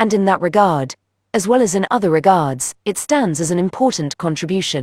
and in that regard, as well as in other regards, it stands as an important contribution.